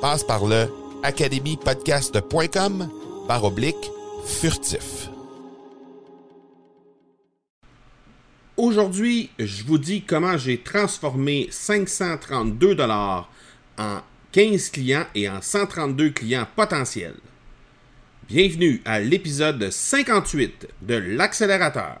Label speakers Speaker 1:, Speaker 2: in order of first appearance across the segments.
Speaker 1: Passe par le academypodcast.com par oblique furtif. Aujourd'hui, je vous dis comment j'ai transformé 532 dollars en 15 clients et en 132 clients potentiels. Bienvenue à l'épisode 58 de l'accélérateur.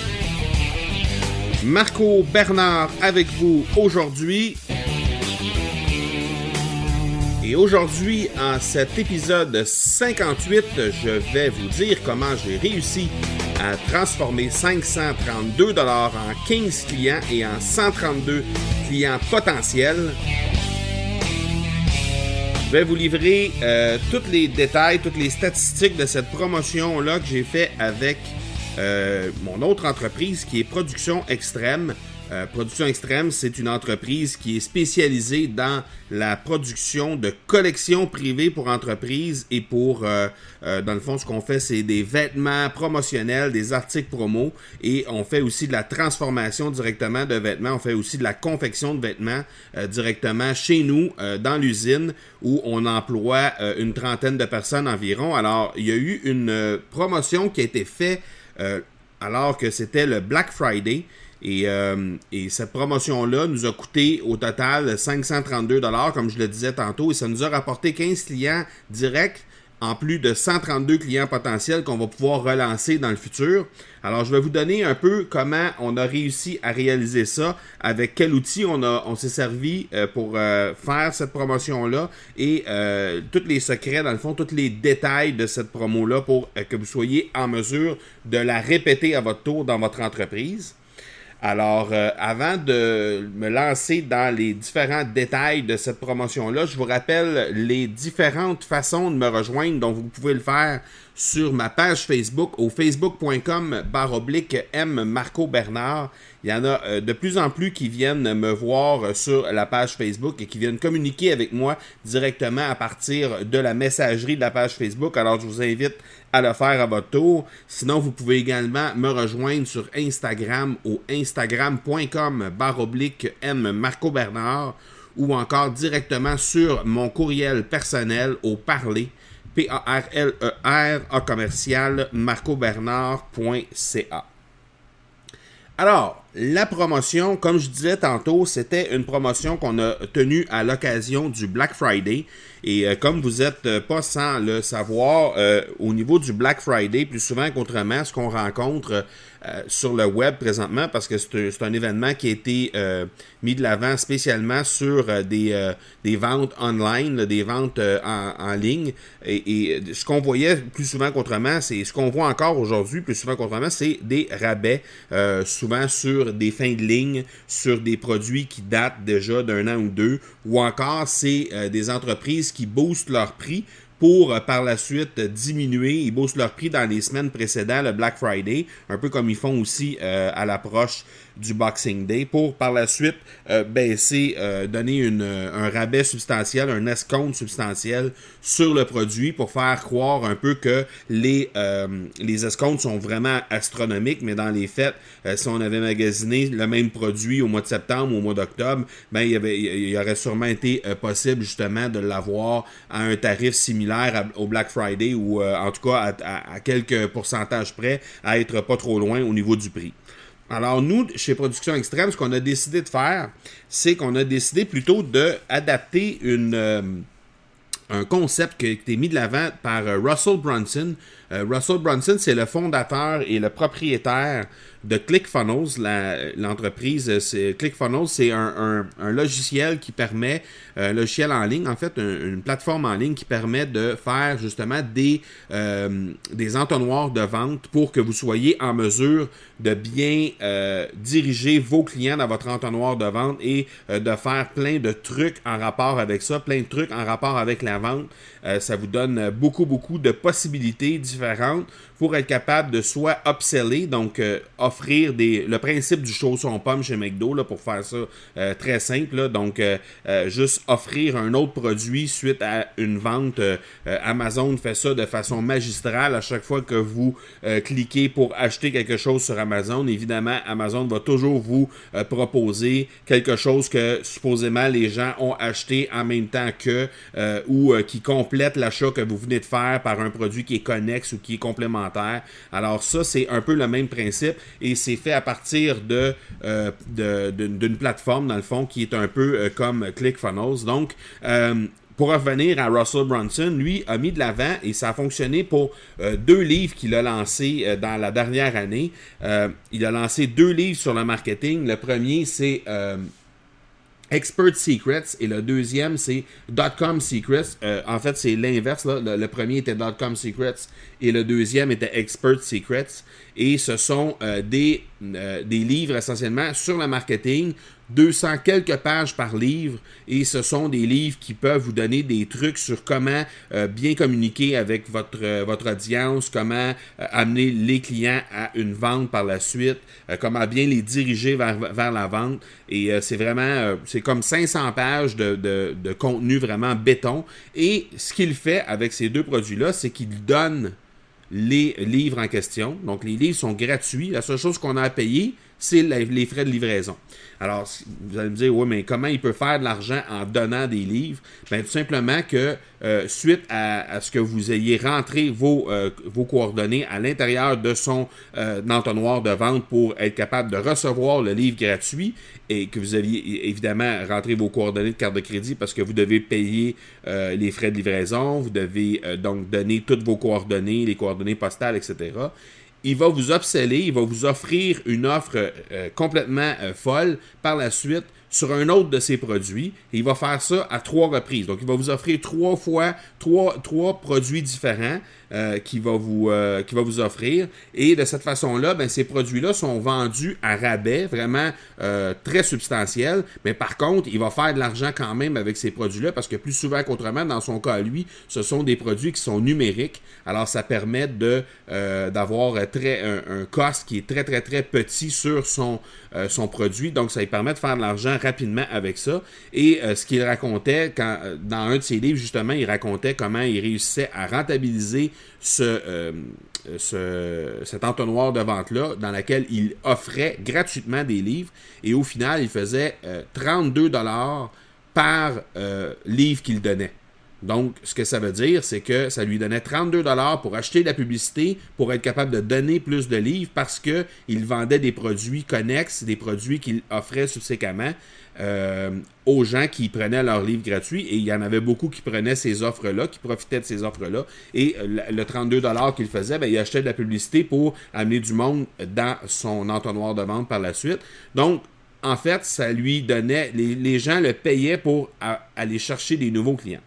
Speaker 1: Marco Bernard avec vous aujourd'hui. Et aujourd'hui, en cet épisode 58, je vais vous dire comment j'ai réussi à transformer 532 dollars en 15 clients et en 132 clients potentiels. Je vais vous livrer euh, tous les détails, toutes les statistiques de cette promotion-là que j'ai fait avec euh, mon autre entreprise qui est Production Extrême. Euh, production Extrême, c'est une entreprise qui est spécialisée dans la production de collections privées pour entreprises et pour, euh, dans le fond, ce qu'on fait, c'est des vêtements promotionnels, des articles promo et on fait aussi de la transformation directement de vêtements. On fait aussi de la confection de vêtements directement chez nous, dans l'usine, où on emploie une trentaine de personnes environ. Alors, il y a eu une promotion qui a été faite euh, alors que c'était le Black Friday. Euh, et, cette promotion-là nous a coûté au total 532 comme je le disais tantôt, et ça nous a rapporté 15 clients directs en plus de 132 clients potentiels qu'on va pouvoir relancer dans le futur. Alors, je vais vous donner un peu comment on a réussi à réaliser ça, avec quel outil on, s'est servi euh, pour euh, faire cette promotion-là et euh, tous les secrets, dans le fond, tous les détails de cette promo-là pour que vous soyez en mesure de la répéter à votre tour dans votre entreprise. Alors, euh, avant de me lancer dans les différents détails de cette promotion-là, je vous rappelle les différentes façons de me rejoindre dont vous pouvez le faire sur ma page Facebook au facebook.com baroblique M Marco Bernard. Il y en a euh, de plus en plus qui viennent me voir sur la page Facebook et qui viennent communiquer avec moi directement à partir de la messagerie de la page Facebook. Alors je vous invite à le faire à votre tour. Sinon, vous pouvez également me rejoindre sur Instagram au instagram.com baroblique M Marco Bernard ou encore directement sur mon courriel personnel au parler P-A-R-L-E-R A commercial marcobernard.ca. Alors, la promotion, comme je disais tantôt, c'était une promotion qu'on a tenue à l'occasion du Black Friday. Et euh, comme vous n'êtes euh, pas sans le savoir, euh, au niveau du Black Friday, plus souvent qu'autrement, ce qu'on rencontre sur le web présentement, parce que c'est un événement qui a été mis de l'avant spécialement sur des, des ventes online, des ventes en, ligne. Et, et ce qu'on voyait plus souvent qu'autrement, c'est ce qu'on voit encore aujourd'hui, plus souvent qu'autrement, c'est des rabais, souvent sur des fins de ligne, sur des produits qui datent déjà d'un an ou deux, ou encore c'est euh, des entreprises qui boostent leur prix pour euh, par la suite diminuer. Ils boostent leur prix dans les semaines précédentes, le Black Friday, un peu comme ils font aussi euh, à l'approche du Boxing Day, pour par la suite euh, baisser, donner une, un rabais substantiel, un escompte substantiel sur le produit pour faire croire un peu que les, les escomptes sont vraiment astronomiques, mais dans les faits, si on avait magasiné le même produit au mois de septembre ou au mois d'octobre, ben, il, y avait, il aurait sûrement été possible justement de l'avoir à un tarif similaire au Black Friday ou euh, en tout cas à, quelques pourcentages près à être pas trop loin au niveau du prix. Alors nous, chez Production Extrême, ce qu'on a décidé de faire, c'est qu'on a décidé plutôt d'adapter. Euh, un concept qui a été mis de l'avant par euh, Russell Brunson. Russell Brunson, c'est le fondateur et le propriétaire de ClickFunnels. L'entreprise, c'est ClickFunnels, c'est un, logiciel qui permet, euh, un logiciel en ligne, en fait, une plateforme en ligne qui permet de faire justement des, euh, entonnoirs de vente pour que vous soyez en mesure de bien euh, diriger vos clients dans votre entonnoir de vente et de faire plein de trucs en rapport avec ça, plein de trucs en rapport avec la vente. ça vous donne beaucoup, beaucoup de possibilités différentes pour être capable de soit upseller, donc offrir des, le principe du chausson pomme chez McDo, là, pour faire ça euh, très simple. donc, euh, euh, juste offrir un autre produit suite à une vente. Amazon fait ça de façon magistrale à chaque fois que vous cliquez pour acheter quelque chose sur Amazon. Évidemment, Amazon va toujours vous proposer quelque chose que supposément les gens ont acheté en même temps que ou qui complète l'achat que vous venez de faire par un produit qui est connexe ou qui est complémentaire. Alors ça, c'est un peu le même principe et c'est fait à partir euh, de, d'une plateforme, dans le fond, qui est un peu euh, comme ClickFunnels. Donc, euh, pour revenir à Russell Brunson, lui a mis de l'avant et ça a fonctionné pour deux livres qu'il a lancés dans la dernière année. il a lancé deux livres sur le marketing. Le premier, c'est Expert Secrets et le deuxième c'est Dotcom Secrets. Euh, en fait, c'est l'inverse. Le, le, premier était Dotcom Secrets et le deuxième était Expert Secrets. Et ce sont euh, des, euh, des livres essentiellement sur le marketing 200 quelques pages par livre et ce sont des livres qui peuvent vous donner des trucs sur comment euh, bien communiquer avec votre, votre audience, comment amener les clients à une vente par la suite, comment bien les diriger vers, vers la vente. Et c'est vraiment, c'est comme 500 pages de, de, de, contenu vraiment béton. Et ce qu'il fait avec ces deux produits-là, c'est qu'il donne les livres en question. Donc les livres sont gratuits. La seule chose qu'on a à payer, c'est les frais de livraison. Alors, vous allez me dire, oui, mais comment il peut faire de l'argent en donnant des livres? Bien, tout simplement que euh, suite à, ce que vous ayez rentré vos, euh, coordonnées à l'intérieur de son euh, entonnoir de vente pour être capable de recevoir le livre gratuit et que vous aviez évidemment rentré vos coordonnées de carte de crédit parce que vous devez payer les frais de livraison, vous devez donc donner toutes vos coordonnées, les coordonnées postales, etc il va vous obséler, il va vous offrir une offre euh, complètement euh, folle. Par la suite sur un autre de ses produits. Et il va faire ça à trois reprises. Donc, il va vous offrir trois fois trois, produits différents euh, qu'il va, vous, euh, offrir. Et de cette façon-là, ben, ces produits-là sont vendus à rabais, vraiment euh, très substantiel. Mais par contre, il va faire de l'argent quand même avec ces produits-là parce que plus souvent qu'autrement, dans son cas, lui, ce sont des produits qui sont numériques. Alors, ça permet d'avoir un, un, qui est très, très, très petit sur son, son produit. Donc, ça lui permet de faire de l'argent rapidement avec ça. Et euh, ce qu'il racontait, quand, euh, dans un de ses livres, justement, il racontait comment il réussissait à rentabiliser ce, euh, ce, cet entonnoir de vente-là, dans lequel il offrait gratuitement des livres. Et au final, il faisait 32 dollars par livre qu'il donnait. Donc, ce que ça veut dire, c'est que ça lui donnait 32 dollars pour acheter de la publicité, pour être capable de donner plus de livres parce qu'il vendait des produits connexes, des produits qu'il offrait subséquemment euh, aux gens qui prenaient leurs livres gratuits. Et il y en avait beaucoup qui prenaient ces offres-là, qui profitaient de ces offres-là. Et le 32 dollars qu'il faisait, ben, il achetait de la publicité pour amener du monde dans son entonnoir de vente par la suite. Donc, en fait, ça lui donnait, les gens le payaient pour aller chercher des nouveaux clients.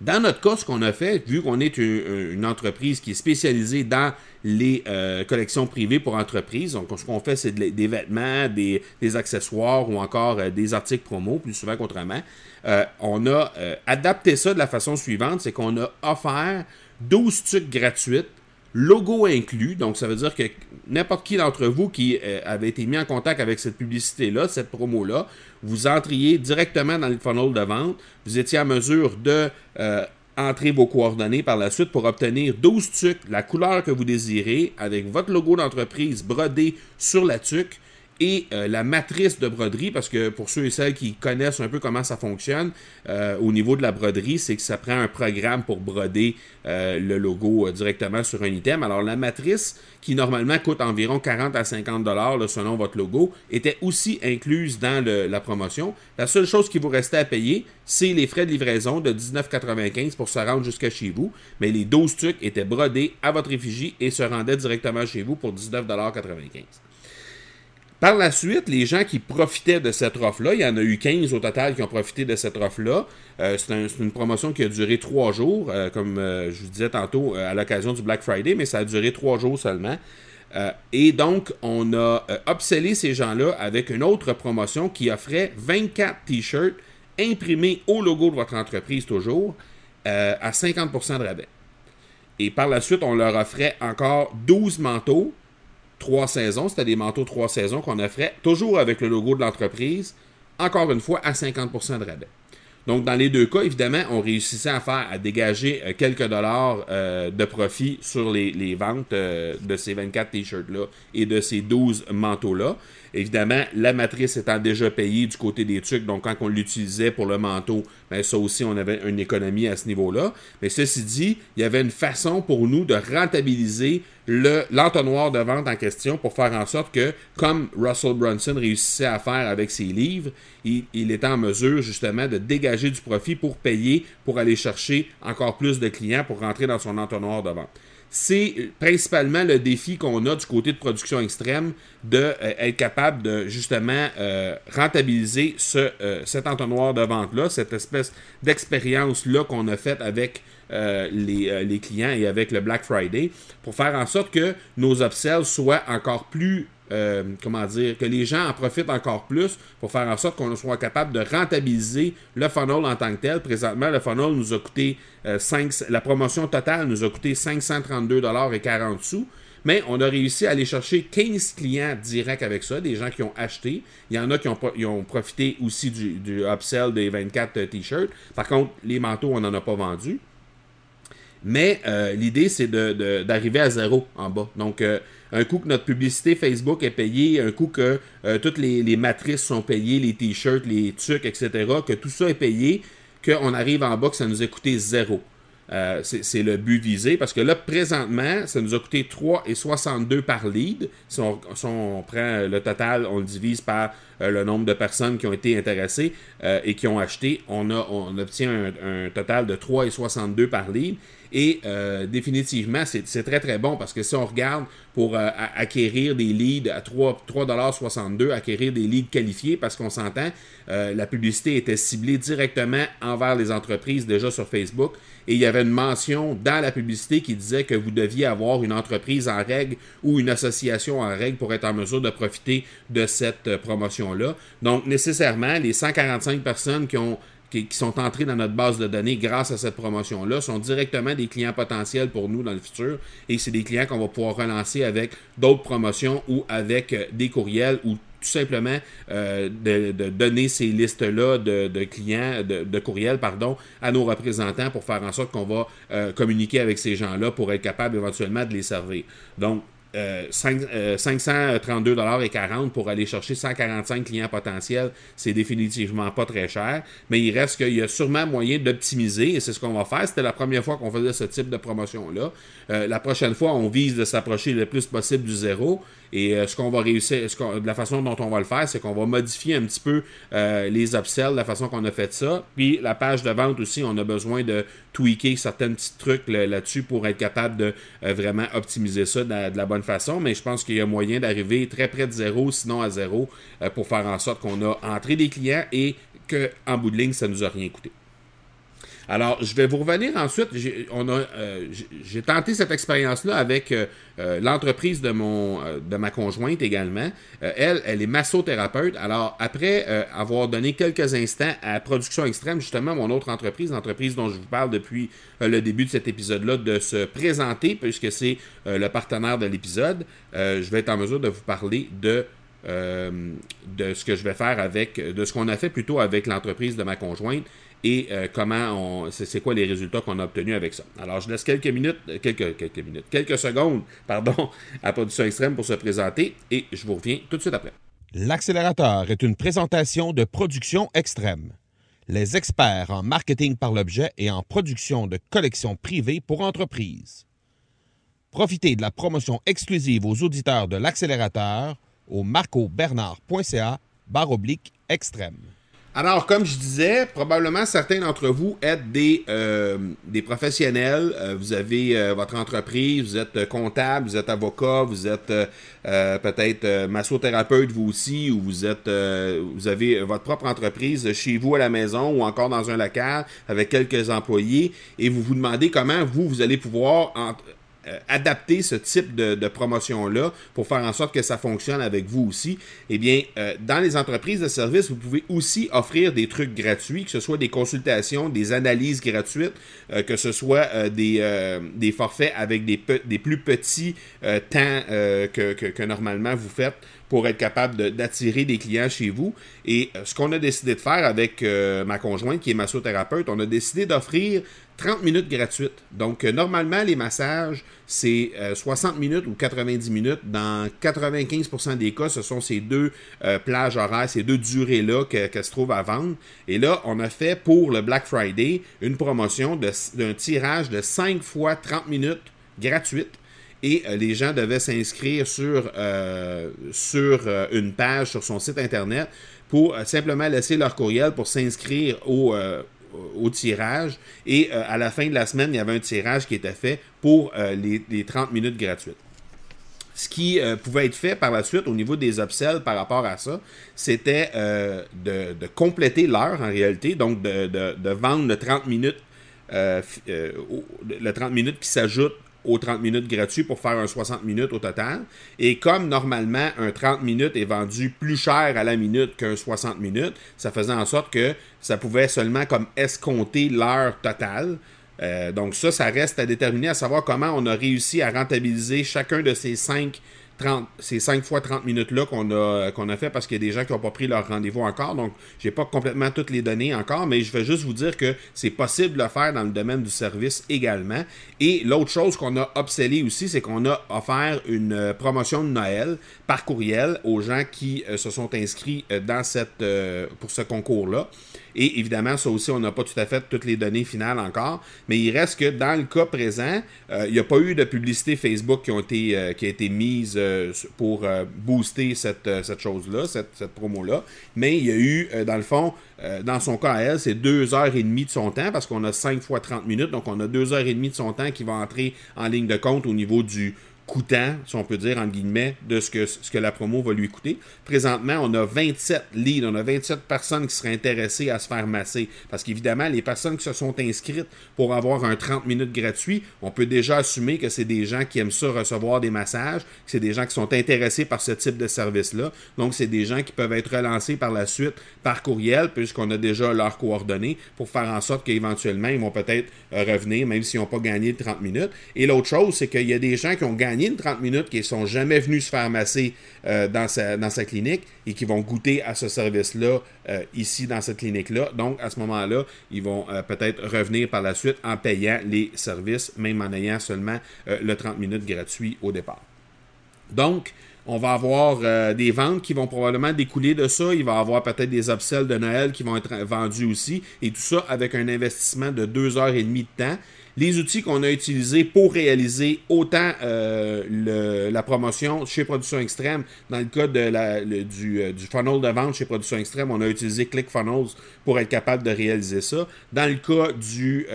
Speaker 1: Dans notre cas, ce qu'on a fait, vu qu'on est une, entreprise qui est spécialisée dans les euh, collections privées pour entreprises, donc ce qu'on fait, c'est des vêtements, des, accessoires ou encore euh, des articles promo, plus souvent qu'autrement. Euh, on a adapté ça de la façon suivante, c'est qu'on a offert 12 trucs gratuites logo inclus. Donc, ça veut dire que n'importe qui d'entre vous qui euh, avait été mis en contact avec cette publicité-là, cette promo-là, vous entriez directement dans le funnel de vente. Vous étiez en mesure de euh, entrer vos coordonnées par la suite pour obtenir 12 tucs, la couleur que vous désirez, avec votre logo d'entreprise brodé sur la tuque et euh, la matrice de broderie, parce que pour ceux et celles qui connaissent un peu comment ça fonctionne euh, au niveau de la broderie, c'est que ça prend un programme pour broder euh, le logo directement sur un item. Alors la matrice, qui normalement coûte environ 40 à 50 dollars selon votre logo, était aussi incluse dans la promotion. La seule chose qui vous restait à payer, c'est les frais de livraison de 19,95 pour se rendre jusqu'à chez vous. Mais les 12 trucs étaient brodés à votre effigie et se rendaient directement chez vous pour 19,95 par la suite, les gens qui profitaient de cette offre-là, il y en a eu 15 au total qui ont profité de cette offre-là. Euh, c'est une promotion qui a duré trois jours, euh, comme euh, je vous disais tantôt, à l'occasion du Black Friday, mais ça a duré trois jours seulement. et donc, on a obsolé ces gens-là avec une autre promotion qui offrait 24 t-shirts imprimés au logo de votre entreprise toujours à 50% de rabais. Et par la suite, on leur offrait encore 12 manteaux trois saisons. C'était des manteaux trois saisons qu'on offrait, toujours avec le logo de l'entreprise, encore une fois à 50% de rabais. Donc, dans les deux cas, évidemment, on réussissait à faire, à dégager euh, quelques dollars euh, de profit sur les, ventes euh, de ces 24 t-shirts-là et de ces 12 manteaux-là. Évidemment, la matrice étant déjà payée du côté des trucs, donc quand on l'utilisait pour le manteau, ben ça aussi, on avait une économie à ce niveau-là. Mais ceci dit, il y avait une façon pour nous de rentabiliser l'entonnoir de vente en question pour faire en sorte que, comme Russell Brunson réussissait à faire avec ses livres, il, il était en mesure justement de dégager du profit pour payer, pour aller chercher encore plus de clients pour rentrer dans son entonnoir de vente c'est principalement le défi qu'on a du côté de production extrême de euh, être capable de justement euh, rentabiliser euh, cet entonnoir de vente-là, cette espèce d'expérience-là qu'on a faite avec les, les, clients et avec le Black Friday pour faire en sorte que nos upsells soient encore plus euh, comment dire, que les gens en profitent encore plus pour faire en sorte qu'on soit capable de rentabiliser le funnel en tant que tel. Présentement, le funnel nous a coûté 5, euh, la promotion totale nous a coûté 532 et 40 sous. Mais on a réussi à aller chercher 15 clients directs avec ça, des gens qui ont acheté. Il y en a qui ont, ont profité aussi du, du, upsell des 24 euh, t-shirts. Par contre, les manteaux, on n'en a pas vendu. Mais l'idée, c'est d'arriver à zéro en bas. Donc, un coup que notre publicité Facebook est payée, un coup que euh, toutes les, matrices sont payées, les t-shirts, les trucs, etc., que tout ça est payé, qu'on arrive en bas que ça nous a coûté zéro. Euh, c'est le but visé parce que là, présentement, ça nous a coûté 3,62 par lead. Si on, prend le total, on le divise par euh, le nombre de personnes qui ont été intéressées et qui ont acheté, on, a, on obtient un total de 3,62 par lead. Et euh, définitivement, c'est très très bon parce que si on regarde pour euh, acquérir des leads à 3,62$, acquérir des leads qualifiés, parce qu'on s'entend, euh, la publicité était ciblée directement envers les entreprises déjà sur Facebook. Et il y avait une mention dans la publicité qui disait que vous deviez avoir une entreprise en règle ou une association en règle pour être en mesure de profiter de cette promotion-là. Donc, nécessairement, les 145 personnes qui ont qui, sont entrés dans notre base de données grâce à cette promotion-là sont directement des clients potentiels pour nous dans le futur et c'est des clients qu'on va pouvoir relancer avec d'autres promotions ou avec euh, des courriels ou tout simplement euh, de, donner ces listes-là de, clients, de, courriels, pardon, à nos représentants pour faire en sorte qu'on va euh, communiquer avec ces gens-là pour être capable éventuellement de les servir. Donc, 532 euh, et 40 pour aller chercher 145 clients potentiels, c'est définitivement pas très cher, mais il reste qu'il y a sûrement moyen d'optimiser et c'est ce qu'on va faire. C'était la première fois qu'on faisait ce type de promotion-là. Euh, la prochaine fois, on vise de s'approcher le plus possible du zéro. Et euh, ce qu'on va réussir, de la façon dont on va le faire, c'est qu'on va modifier un petit peu les upsells, la façon qu'on a fait ça. Puis la page de vente aussi, on a besoin de tweaker certains petits trucs là-dessus pour être capable de vraiment optimiser ça de la bonne façon, mais je pense qu'il y a moyen d'arriver très près de zéro, sinon à zéro, euh, pour faire en sorte qu'on a entré des clients et qu'en bout de ligne, ça ne nous a rien coûté. Alors, je vais vous revenir ensuite. J'ai, euh, tenté cette expérience-là avec euh, euh, l'entreprise de ma conjointe également. elle, elle est massothérapeute. Alors, après avoir donné quelques instants à Production Extrême, justement, mon autre entreprise, l'entreprise dont je vous parle depuis le début de cet épisode-là, de se présenter, puisque c'est le partenaire de l'épisode, je vais être en mesure de vous parler de de ce que je vais faire avec, de ce qu'on a fait plutôt avec l'entreprise de ma conjointe et euh, comment on, c'est quoi les résultats qu'on a obtenus avec ça. Alors, je laisse quelques minutes, euh, quelques, quelques minutes, quelques secondes, pardon, à Production Extrême pour se présenter et je vous reviens tout de suite après.
Speaker 2: L'accélérateur est une présentation de Production Extrême. Les experts en marketing par l'objet et en production de collections privées pour entreprises. Profitez de la promotion exclusive aux auditeurs de l'accélérateur au marcobernard.ca barre oblique extrême.
Speaker 1: Alors, comme je disais, probablement certains d'entre vous êtes des, euh, des professionnels. Euh, vous avez euh, votre entreprise, vous êtes comptable, vous êtes avocat, vous êtes peut-être massothérapeute vous aussi, ou vous êtes vous avez votre propre entreprise chez vous à la maison ou encore dans un local avec quelques employés et vous vous demandez comment vous, vous allez pouvoir euh, adapter ce type de, promotion-là pour faire en sorte que ça fonctionne avec vous aussi, eh bien, euh, dans les entreprises de services, vous pouvez aussi offrir des trucs gratuits, que ce soit des consultations, des analyses gratuites, euh, que ce soit des, forfaits avec des, plus petits temps que, normalement vous faites pour être capable d'attirer des clients chez vous. Et ce qu'on a décidé de faire avec ma conjointe qui est massothérapeute, on a décidé d'offrir 30 minutes gratuites. Donc, euh, normalement, les massages, c'est 60 minutes ou 90 minutes. Dans 95% des cas, ce sont ces deux plages horaires, ces deux durées-là qu'elle se trouve à vendre. Et là, on a fait pour le Black Friday une promotion d'un tirage de 5 fois 30 minutes gratuites et euh, les gens devaient s'inscrire sur, euh, sur euh, une page sur son site internet pour simplement laisser leur courriel pour s'inscrire au, au tirage. Et à la fin de la semaine, il y avait un tirage qui était fait pour les, les, 30 minutes gratuites. Ce qui pouvait être fait par la suite au niveau des upsells par rapport à ça, c'était de, compléter l'heure en réalité, donc de, vendre le 30 minutes, le 30 minutes qui s'ajoute aux 30 minutes gratuits pour faire un 60 minutes au total. Et comme normalement un 30 minutes est vendu plus cher à la minute qu'un 60 minutes, ça faisait en sorte que ça pouvait seulement comme escompter l'heure totale. Euh, donc ça, ça reste à déterminer à savoir comment on a réussi à rentabiliser chacun de ces cinq ces 5 fois 30 minutes-là qu'on a, qu'on a fait parce qu'il y a des gens qui n'ont pas pris leur rendez-vous encore. Donc, j'ai pas complètement toutes les données encore, mais je vais juste vous dire que c'est possible de le faire dans le domaine du service également. Et l'autre chose qu'on a obsélé aussi, c'est qu'on a offert une euh, promotion de Noël par courriel aux gens qui euh, se sont inscrits euh, dans cette, pour ce concours-là. Et évidemment, ça aussi, on n'a pas tout à fait toutes les données finales encore. Mais il reste que dans le cas présent, euh, il n'y a pas eu de publicité Facebook qui, ont été, euh, qui a été mise euh, pour booster cette, cette chose-là, cette, cette promo-là. Mais il y a eu, dans le fond, dans son cas à elle, c'est deux heures et demie de son temps parce qu'on a 5 fois 30 minutes. Donc, on a deux heures et demie de son temps qui va entrer en ligne de compte au niveau du, coûtant, si on peut dire, en guillemets, de ce que, ce que la promo va lui coûter. Présentement, on a 27 leads, on a 27 personnes qui seraient intéressées à se faire masser. Parce qu'évidemment, les personnes qui se sont inscrites pour avoir un 30 minutes gratuit, on peut déjà assumer que c'est des gens qui aiment ça recevoir des massages, que c'est des gens qui sont intéressés par ce type de service-là. Donc, c'est des gens qui peuvent être relancés par la suite par courriel, puisqu'on a déjà leurs coordonnées, pour faire en sorte qu'éventuellement, ils vont peut-être euh, revenir, même s'ils n'ont pas gagné de 30 minutes. Et l'autre chose, c'est qu'il y a des gens qui ont gagné de 30 minutes, qui ne sont jamais venus se faire masser euh, dans, sa, dans sa clinique et qui vont goûter à ce service-là euh, ici dans cette clinique-là. Donc, à ce moment-là, ils vont euh, peut-être revenir par la suite en payant les services, même en ayant seulement le 30 minutes gratuit au départ. Donc, on va avoir des ventes qui vont probablement découler de ça. Il va y avoir peut-être des upsells de Noël qui vont être vendus aussi. Et tout ça avec un investissement de deux heures et demie de temps. Les outils qu'on a utilisés pour réaliser autant euh, la promotion chez Production Extrême, dans le cas de la, du, du, funnel de vente chez Production Extrême, on a utilisé ClickFunnels pour être capable de réaliser ça. Dans le cas du,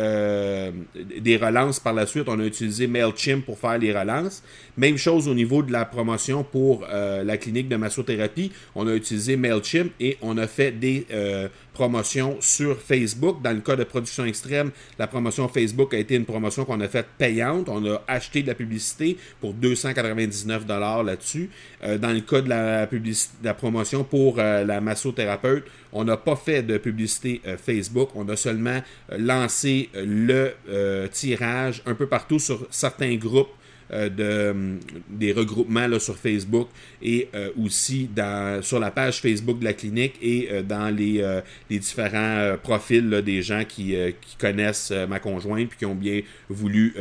Speaker 1: des relances par la suite, on a utilisé MailChimp pour faire les relances. Même chose au niveau de la promotion pour la clinique de massothérapie. On a utilisé MailChimp et on a fait des promotion sur Facebook. Dans le cas de production extrême, la promotion Facebook a été une promotion qu'on a faite payante. On a acheté de la publicité pour 299 dollars là-dessus. Euh, dans le cas de la, la promotion pour euh, la massothérapeute, on n'a pas fait de publicité euh, Facebook. On a seulement lancé le tirage un peu partout sur certains groupes euh, de, des regroupements là, sur Facebook et euh, aussi sur la page Facebook de la clinique et euh, dans les, différents profils des gens qui, connaissent ma conjointe puis qui ont bien voulu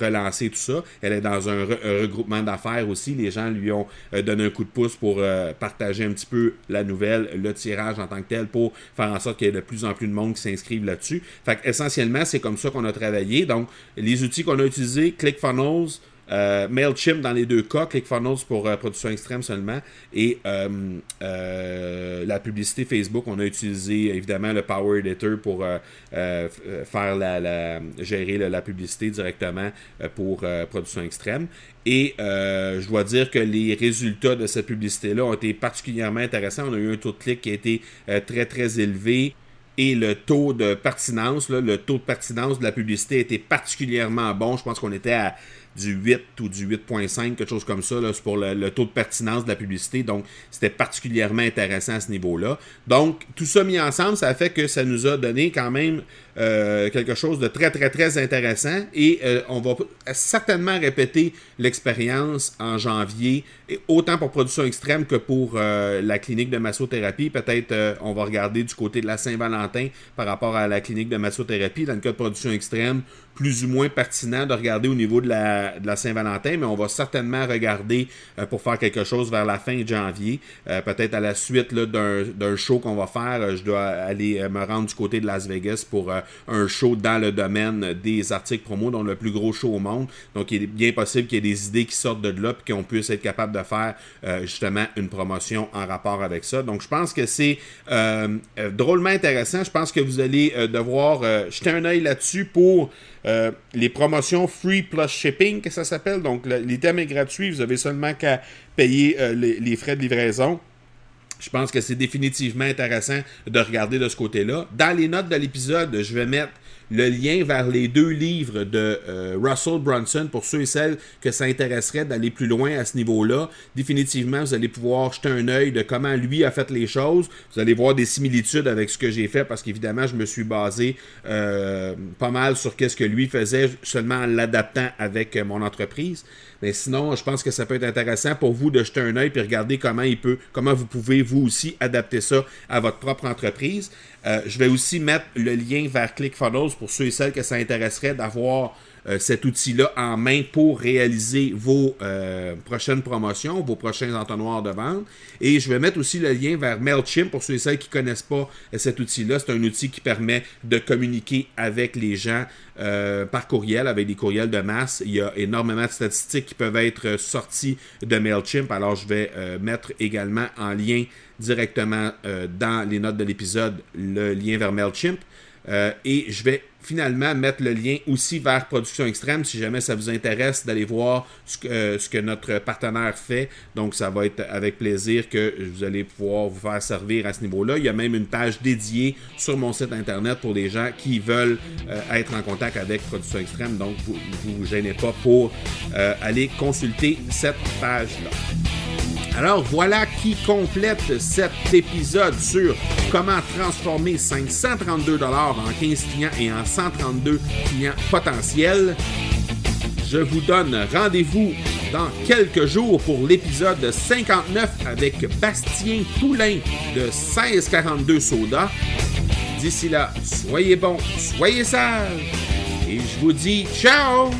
Speaker 1: relancer tout ça. Elle est dans un, regroupement d'affaires aussi. Les gens lui ont donné un coup de pouce pour partager un petit peu la nouvelle, le tirage en tant que tel pour faire en sorte qu'il y ait de plus en plus de monde qui s'inscrivent là-dessus. Essentiellement, c'est comme ça qu'on a travaillé. Donc, les outils qu'on a utilisés, ClickFunnels, euh, MailChimp dans les deux cas, ClickFunnels pour euh, production extrême seulement. Et euh, la publicité Facebook, on a utilisé évidemment le Power Editor pour faire la, gérer la, publicité directement pour production extrême. Et je dois dire que les résultats de cette publicité-là ont été particulièrement intéressants. On a eu un taux de clic qui a été très très élevé et le taux de pertinence, le taux de pertinence de la publicité était particulièrement bon. Je pense qu'on était à du 8 ou du 8.5, quelque chose comme ça, c'est pour le, taux de pertinence de la publicité. Donc, c'était particulièrement intéressant à ce niveau-là. Donc, tout ça mis ensemble, ça fait que ça nous a donné quand même euh, quelque chose de très, très, très intéressant. Et euh, on va certainement répéter l'expérience en janvier, et autant pour production extrême que pour euh, la clinique de massothérapie. Peut-être on va regarder du côté de la Saint-Valentin par rapport à la clinique de massothérapie. Dans le cas de production extrême, plus ou moins pertinent de regarder au niveau de la, de la Saint-Valentin, mais on va certainement regarder pour faire quelque chose vers la fin de janvier. Peut-être à la suite d'un show qu'on va faire, je dois aller me rendre du côté de Las Vegas pour un show dans le domaine des articles promo, dont le plus gros show au monde. Donc, il est bien possible qu'il y ait des idées qui sortent de là, puis qu'on puisse être capable de faire euh, justement une promotion en rapport avec ça. Donc, je pense que c'est euh, euh, drôlement intéressant. Je pense que vous allez devoir jeter un œil là-dessus pour les promotions free plus shipping, que ça s'appelle. Donc, l'item est gratuit. Vous avez seulement qu'à payer les frais de livraison. Je pense que c'est définitivement intéressant de regarder de ce côté-là. Dans les notes de l'épisode, je vais mettre le lien vers les deux livres de euh, Russell Brunson pour ceux et celles que ça intéresserait d'aller plus loin à ce niveau-là. Définitivement, vous allez pouvoir jeter un œil de comment lui a fait les choses. Vous allez voir des similitudes avec ce que j'ai fait parce qu'évidemment, je me suis basé euh, pas mal sur ce que lui faisait seulement en l'adaptant avec mon entreprise. Mais sinon, je pense que ça peut être intéressant pour vous de jeter un œil et regarder comment il peut, comment vous pouvez vous aussi adapter ça à votre propre entreprise. Euh, je vais aussi mettre le lien vers ClickFunnels pour ceux et celles que ça intéresserait d'avoir euh, cet outil-là en main pour réaliser vos euh, prochaines promotions, vos prochains entonnoirs de vente. Et je vais mettre aussi le lien vers MailChimp pour ceux et celles qui ne connaissent pas euh, cet outil-là. C'est un outil qui permet de communiquer avec les gens par courriel, avec des courriels de masse. Il y a énormément de statistiques qui peuvent être sorties de MailChimp. Alors, je vais mettre également en lien directement dans les notes de l'épisode le lien vers MailChimp. et je vais finalement mettre le lien aussi vers Production Extrême si jamais ça vous intéresse d'aller voir ce que, ce que notre partenaire fait. Donc, ça va être avec plaisir que vous allez pouvoir vous faire servir à ce niveau-là. Il y a même une page dédiée sur mon site internet pour les gens qui veulent euh, être en contact avec Production Extrême. Donc, vous ne vous gênez pas pour euh, aller consulter cette page-là. Alors voilà qui complète cet épisode sur comment transformer 532 dollars en 15 clients et en 132 clients potentiels. Je vous donne rendez-vous dans quelques jours pour l'épisode 59 avec Bastien Poulain de 1642 Soda. D'ici là, soyez bons, soyez sages et je vous dis ciao